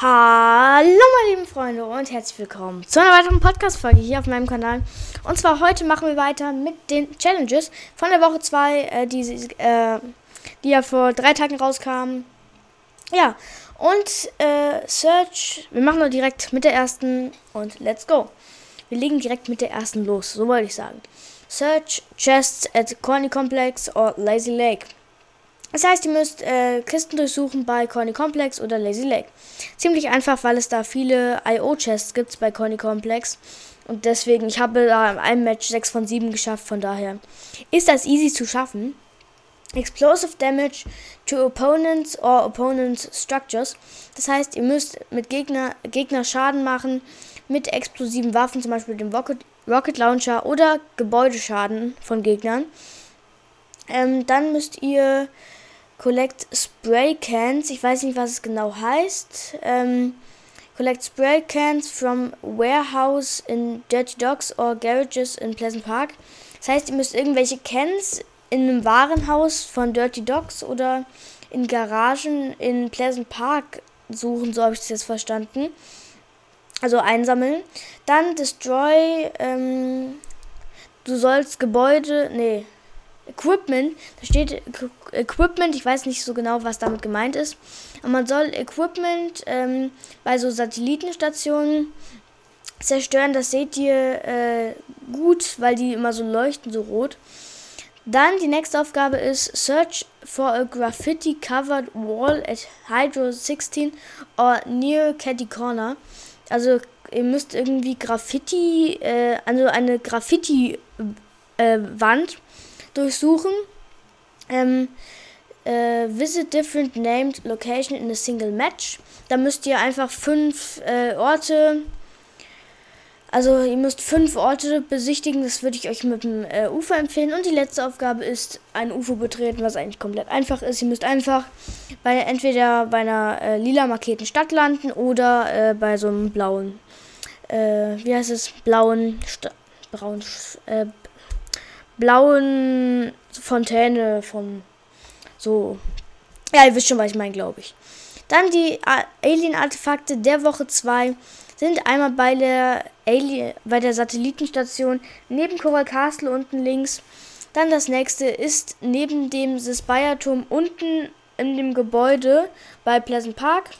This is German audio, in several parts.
Hallo meine lieben Freunde und herzlich willkommen zu einer weiteren Podcast-Folge hier auf meinem Kanal. Und zwar heute machen wir weiter mit den Challenges von der Woche 2, äh, die, äh, die ja vor drei Tagen rauskamen. Ja, und äh, Search, wir machen nur direkt mit der ersten und let's go. Wir legen direkt mit der ersten los, so wollte ich sagen. Search Chests at Corny Complex or Lazy Lake. Das heißt, ihr müsst äh, Kisten durchsuchen bei Corny Complex oder Lazy Lake. Ziemlich einfach, weil es da viele IO-Chests gibt bei Corny Complex. Und deswegen, ich habe da in einem Match 6 von 7 geschafft, von daher ist das easy zu schaffen. Explosive Damage to Opponents or Opponents Structures. Das heißt, ihr müsst mit Gegner, Gegner Schaden machen mit explosiven Waffen, zum Beispiel dem Rocket, Rocket Launcher oder Gebäudeschaden von Gegnern. Ähm, dann müsst ihr Collect Spray Cans. Ich weiß nicht, was es genau heißt. Ähm, collect Spray Cans from Warehouse in Dirty Docks or Garages in Pleasant Park. Das heißt, ihr müsst irgendwelche Cans in einem Warenhaus von Dirty Docks oder in Garagen in Pleasant Park suchen, so habe ich das jetzt verstanden. Also einsammeln. Dann Destroy. Ähm, du sollst Gebäude. Nee, Equipment, da steht Equipment, ich weiß nicht so genau, was damit gemeint ist, aber man soll Equipment ähm, bei so Satellitenstationen zerstören, das seht ihr äh, gut, weil die immer so leuchten, so rot. Dann die nächste Aufgabe ist Search for a graffiti covered wall at Hydro 16 or near Catty Corner. Also ihr müsst irgendwie Graffiti, äh, also eine Graffiti äh, durchsuchen. Ähm, äh, visit different named location in a single match. Da müsst ihr einfach fünf äh, Orte, also ihr müsst fünf Orte besichtigen. Das würde ich euch mit dem äh, UFO empfehlen. Und die letzte Aufgabe ist ein UFO betreten, was eigentlich komplett einfach ist. Ihr müsst einfach bei entweder bei einer äh, lila markierten Stadt landen oder äh, bei so einem blauen, äh, wie heißt es, blauen, braun, äh, blauen Fontäne von so. Ja, ihr wisst schon, was ich meine, glaube ich. Dann die Alien-Artefakte der Woche 2 sind einmal bei der Alien, bei der Satellitenstation neben Coral Castle unten links. Dann das nächste ist neben dem Spire-Turm unten in dem Gebäude bei Pleasant Park.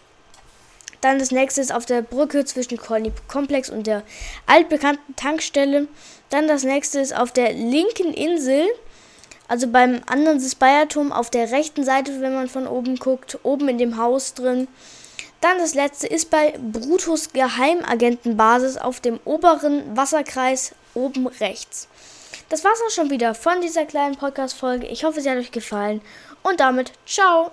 Dann das nächste ist auf der Brücke zwischen Colony Complex und der altbekannten Tankstelle. Dann das nächste ist auf der linken Insel, also beim anderen Spire-Turm auf der rechten Seite, wenn man von oben guckt, oben in dem Haus drin. Dann das letzte ist bei Brutus Geheimagentenbasis auf dem oberen Wasserkreis oben rechts. Das war's auch schon wieder von dieser kleinen Podcast-Folge. Ich hoffe, sie hat euch gefallen. Und damit, ciao!